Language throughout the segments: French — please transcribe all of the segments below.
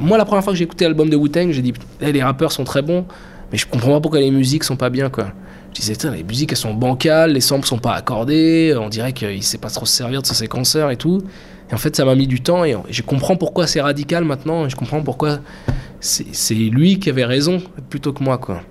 Moi, la première fois que j'ai écouté l'album de Wu-Tang, j'ai dit, les rappeurs sont très bons, mais je comprends pas pourquoi les musiques sont pas bien. Je disais, les musiques, elles sont bancales, les samples sont pas accordés, on dirait qu'il sait pas trop se servir de ses séquenceurs et tout. Et en fait, ça m'a mis du temps et je comprends pourquoi c'est radical maintenant, et je comprends pourquoi c'est lui qui avait raison plutôt que moi, quoi.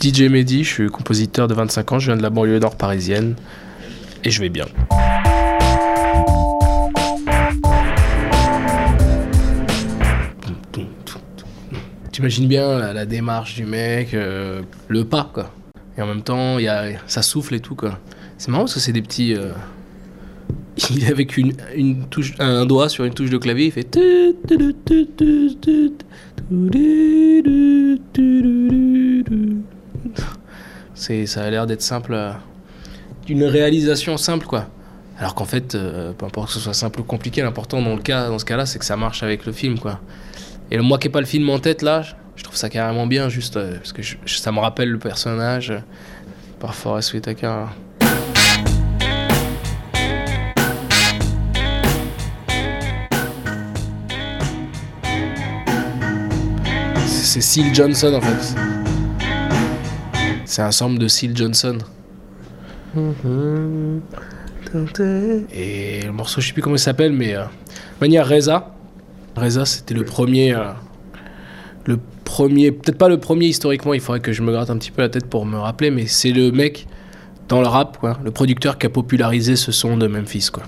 DJ Mehdi, je suis compositeur de 25 ans, je viens de la banlieue nord parisienne et je vais bien. T'imagines bien la, démarche du mec, euh, le pas quoi. Et en même temps, y a, ça souffle et tout quoi. C'est marrant parce que c'est des petits. euh, Il est avec une, une touche, un doigt sur une touche de clavier, il fait. Ça a l'air d'être simple, euh, d'une réalisation simple quoi. Alors qu'en fait, euh, peu importe que ce soit simple ou compliqué, l'important dans le cas, dans ce cas-là, c'est que ça marche avec le film quoi. Et moi qui n'ai pas le film en tête là, je trouve ça carrément bien juste euh, parce que ça me rappelle le personnage euh, par Forest Whitaker. c'est Seal Johnson en fait. C'est un sample de Seal Johnson. Et le morceau, je sais plus comment il s'appelle, mais euh, manière Reza. Reza, c'était le premier. euh, le premier, peut-être pas le premier historiquement, il faudrait que je me gratte un petit peu la tête pour me rappeler, mais c'est le mec dans le rap, quoi, le producteur qui a popularisé ce son de Memphis, quoi.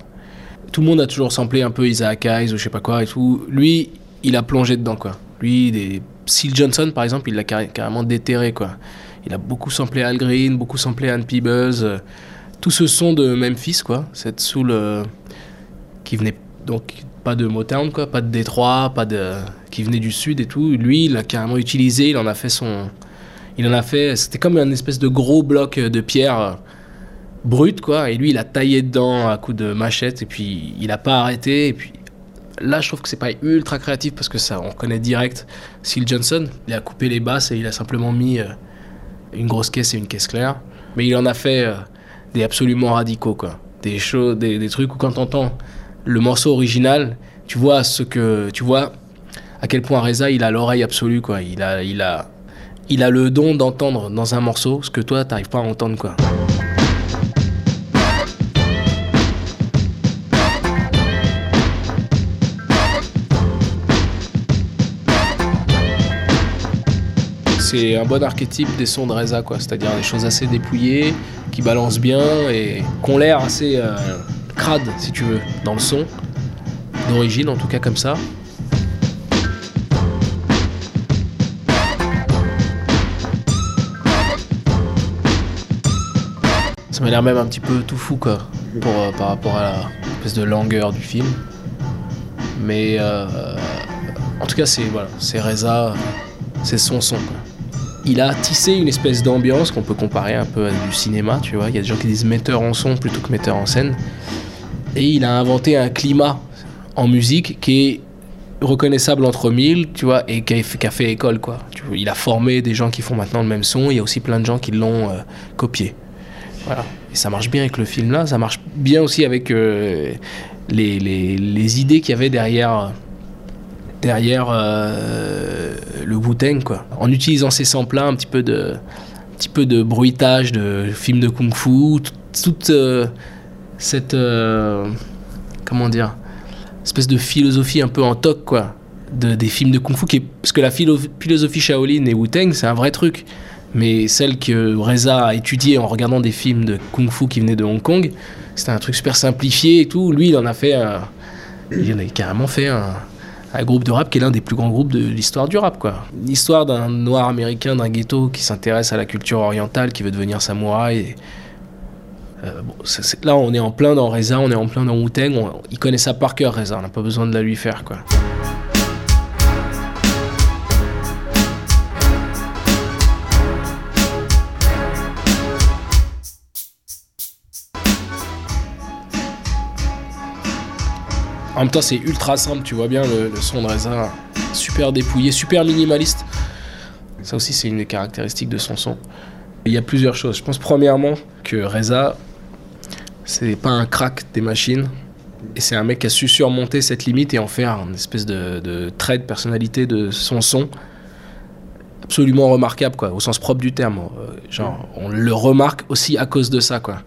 Tout le monde a toujours samplé un peu Isaac Hayes ou je sais pas quoi et tout. Lui, il a plongé dedans, quoi. Lui, des... Seal Johnson, par exemple, il l'a carré- carrément déterré, quoi. Il a beaucoup samplé Al Green, beaucoup samplé Ann Peebles. euh, tout ce son de Memphis, quoi. Cette soul euh, qui venait donc pas de Motown, quoi, pas de Détroit, pas de qui venait du sud et tout. Lui, il l'a carrément utilisé, il en a fait son, il en a fait. C'était comme un espèce de gros bloc de pierre euh, brut, quoi. Et lui, il a taillé dedans à coups de machette et puis il a pas arrêté. Et puis là, je trouve que c'est pas ultra créatif parce que ça, on connaît direct Seal Johnson. Il a coupé les basses et il a simplement mis une grosse caisse et une caisse claire. Mais il en a fait euh, des absolument radicaux, quoi. Des choses, des, des trucs où quand t'entends le morceau original, tu vois ce que, tu vois à quel point Reza il a l'oreille absolue, quoi. Il a, il a, il a le don d'entendre dans un morceau ce que toi t'arrives pas à entendre, quoi. C'est un bon archétype des sons de Reza, quoi. C'est-à-dire des choses assez dépouillées, qui balancent bien et qui ont l'air assez euh, crades, si tu veux, dans le son. D'origine, en tout cas comme ça. Ça m'a l'air même un petit peu tout fou, quoi, euh, par rapport à la espèce de langueur du film. Mais euh, en tout cas, c'est voilà, c'est Reza, c'est son son, quoi il a tissé une espèce d'ambiance qu'on peut comparer un peu à du cinéma, tu vois. Il y a des gens qui disent metteur en son plutôt que metteur en scène. Et il a inventé un climat en musique qui est reconnaissable entre mille, tu vois, et qui a, fait- école, quoi. Il a formé des gens qui font maintenant le même son. Il y a aussi plein de gens qui l'ont euh, copié. Voilà. Et ça marche bien avec le film là. Ça marche bien aussi avec euh, les, idées qu'il y avait derrière derrière euh, le Wu-Tang, quoi. En utilisant ces samples un petit peu de un petit peu de bruitage de films de kung-fu, tout- toute euh, cette euh, comment dire espèce de philosophie un peu en toc quoi de, des films de kung-fu qui est, parce que la philo- philosophie Shaolin et Wu-Tang c'est un vrai truc mais celle que Reza a étudiée en regardant des films de kung-fu qui venaient de Hong Kong c'était un truc super simplifié et tout lui il en a fait il en a carrément fait un, un groupe de rap qui est l'un des plus grands groupes de l'histoire du rap quoi l'histoire d'un noir américain d'un ghetto qui s'intéresse à la culture orientale qui veut devenir samouraï euh, là, on est en plein dans Reza, on est en plein dans Wu-Tang. il connaît ça par cœur, Reza. On n'a pas besoin de la lui faire, quoi. En même temps, c'est ultra simple, tu vois bien le, son de Reza. Super dépouillé, super minimaliste. Ça aussi, c'est une des caractéristiques de son son. Il y a plusieurs choses. Je pense premièrement que Reza, c'est pas un crack des machines. Et c'est un mec qui a su surmonter cette limite et en faire une espèce de, trait de personnalité de son son absolument remarquable, quoi, au sens propre du terme. Euh, genre, on le remarque aussi à cause de ça, quoi.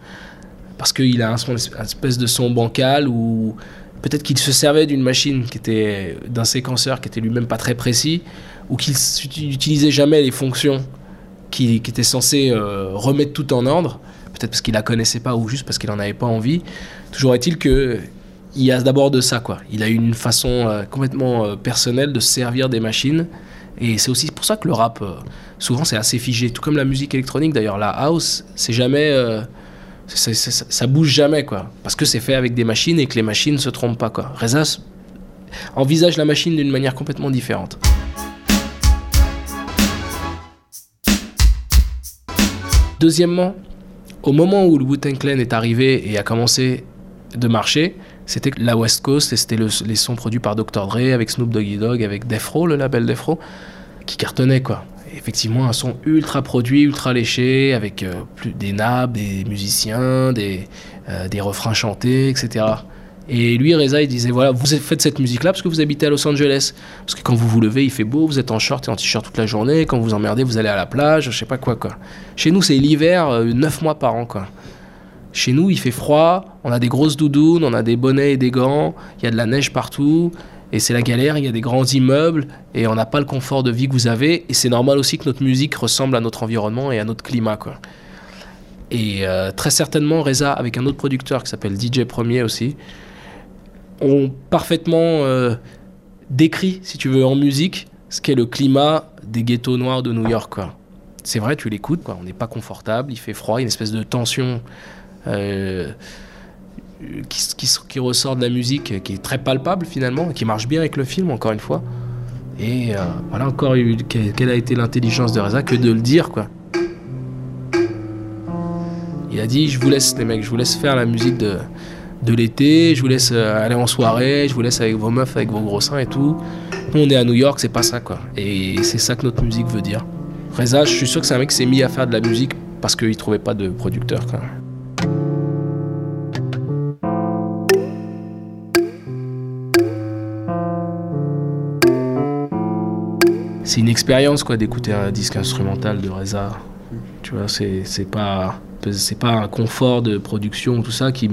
Parce qu'il a un son, une espèce de son bancal ou peut-être qu'il se servait d'une machine qui était d'un séquenceur qui était lui-même pas très précis ou qu'il n'utilisait jamais les fonctions qui, qui étaient censées euh, remettre tout en ordre peut-être parce qu'il la connaissait pas ou juste parce qu'il en avait pas envie. Toujours est-il que il y a d'abord de ça quoi. Il a une façon euh, complètement euh, personnelle de servir des machines et c'est aussi pour ça que le rap souvent c'est assez figé. Tout comme la musique électronique d'ailleurs la house c'est jamais ça bouge jamais, quoi. Parce que c'est fait avec des machines et que les machines ne se trompent pas, quoi. Reza envisage la machine d'une manière complètement différente. Deuxièmement, au moment où le Wu-Tang Clan est arrivé et a commencé de marcher, c'était la West Coast et c'était les sons produits par Dr. Dre avec Snoop Doggy Dogg, avec Defro, le label Defro, qui cartonnait quoi effectivement un son ultra produit, ultra léché, avec euh, plus, des nappes, des musiciens, des, euh, des refrains chantés, etc. Et lui, Reza, il disait voilà, vous faites cette musique-là parce que vous habitez à Los Angeles. Parce que quand vous vous levez, il fait beau, vous êtes en short et en t-shirt toute la journée. Quand vous emmerdez, vous allez à la plage, je sais pas quoi, quoi. Chez nous, c'est l'hiver, 9 euh, mois par an, quoi. Chez nous, il fait froid, on a des grosses doudounes, on a des bonnets et des gants, il y a de la neige partout, et c'est la galère, il y a des grands immeubles et on n'a pas le confort de vie que vous avez. Et c'est normal aussi que notre musique ressemble à notre environnement et à notre climat. Quoi. Et euh, très certainement, Reza, avec un autre producteur qui s'appelle DJ Premier aussi, ont parfaitement euh, décrit, si tu veux, en musique, ce qu'est le climat des ghettos noirs de New York. C'est vrai, tu l'écoutes, on n'est pas confortable, il fait froid, il y a une espèce de tension. Euh, qui, qui, ressort de la musique, qui est très palpable finalement, qui marche bien avec le film encore une fois. Et euh, voilà encore quelle a été l'intelligence de Reza que de le dire quoi. Il a dit je vous laisse les mecs, je vous laisse faire la musique de, de l'été, je vous laisse euh, aller en soirée, je vous laisse avec vos meufs, avec vos gros seins et tout. Nous on est à New York, c'est pas ça quoi. Et c'est ça que notre musique veut dire. Reza, je suis sûr que c'est un mec qui s'est mis à faire de la musique parce qu'il trouvait pas de producteur quoi. C'est une expérience quoi d'écouter un disque instrumental de Reza. Tu vois, c'est, c'est pas c'est pas un confort de production tout ça qui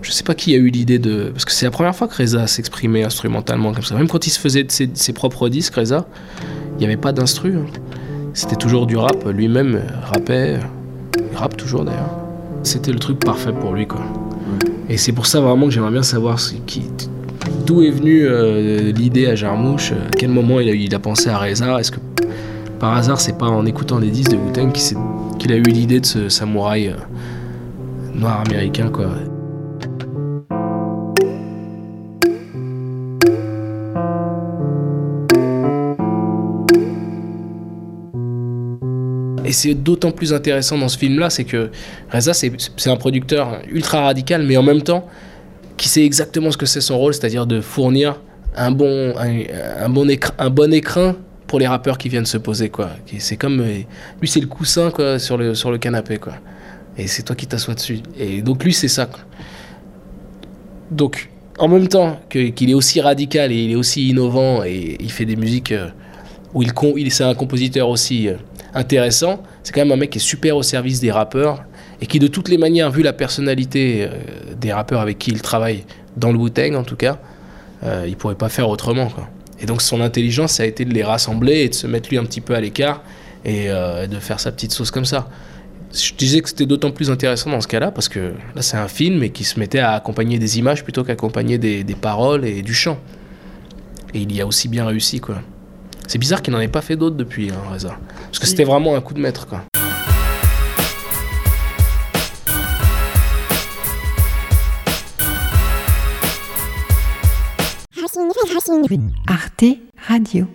je sais pas qui a eu l'idée de parce que c'est la première fois que Reza s'exprimait instrumentalement comme ça. Même quand il se faisait ses, ses propres disques Reza, il n'y avait pas d'instru. Hein. C'était toujours du rap, lui-même rappait, il rappe toujours d'ailleurs. C'était le truc parfait pour lui quoi. Et c'est pour ça vraiment que j'aimerais bien savoir qui D'où est venue euh, l'idée à Jarmouche À quel moment il a, pensé à Reza? Est-ce que par hasard, c'est pas en écoutant des disques de Wu-Tang qu'il a eu l'idée de ce samouraï euh, noir américain, quoi? Et c'est d'autant plus intéressant dans ce film-là, c'est que Reza, c'est un producteur ultra radical, mais en même temps, qui sait exactement ce que c'est son rôle, c'est-à-dire de fournir un bon, un, bon un bon écran pour les rappeurs qui viennent se poser quoi. C'est comme euh, lui c'est le coussin quoi sur le sur le canapé quoi. Et c'est toi qui t'assois dessus. Et donc lui c'est ça. Donc en même temps qu'il est aussi radical et il est aussi innovant et il fait des musiques euh, où il, il c'est un compositeur aussi euh, intéressant, c'est quand même un mec qui est super au service des rappeurs et qui de toutes les manières, vu la personnalité euh, des rappeurs avec qui il travaille, dans le Wu-Tang en tout cas, euh, il pourrait pas faire autrement. Quoi. Et donc son intelligence, ça a été de les rassembler et de se mettre lui un petit peu à l'écart et euh, de faire sa petite sauce comme ça. Je disais que c'était d'autant plus intéressant dans ce cas-là parce que là c'est un film et qui se mettait à accompagner des images plutôt qu'accompagner des, des paroles et du chant. Et il y a aussi bien réussi quoi. C'est bizarre qu'il n'en ait pas fait d'autres depuis, hein, Reza. Parce que c'était vraiment un coup de maître quoi. Arte Radio.